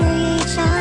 是一场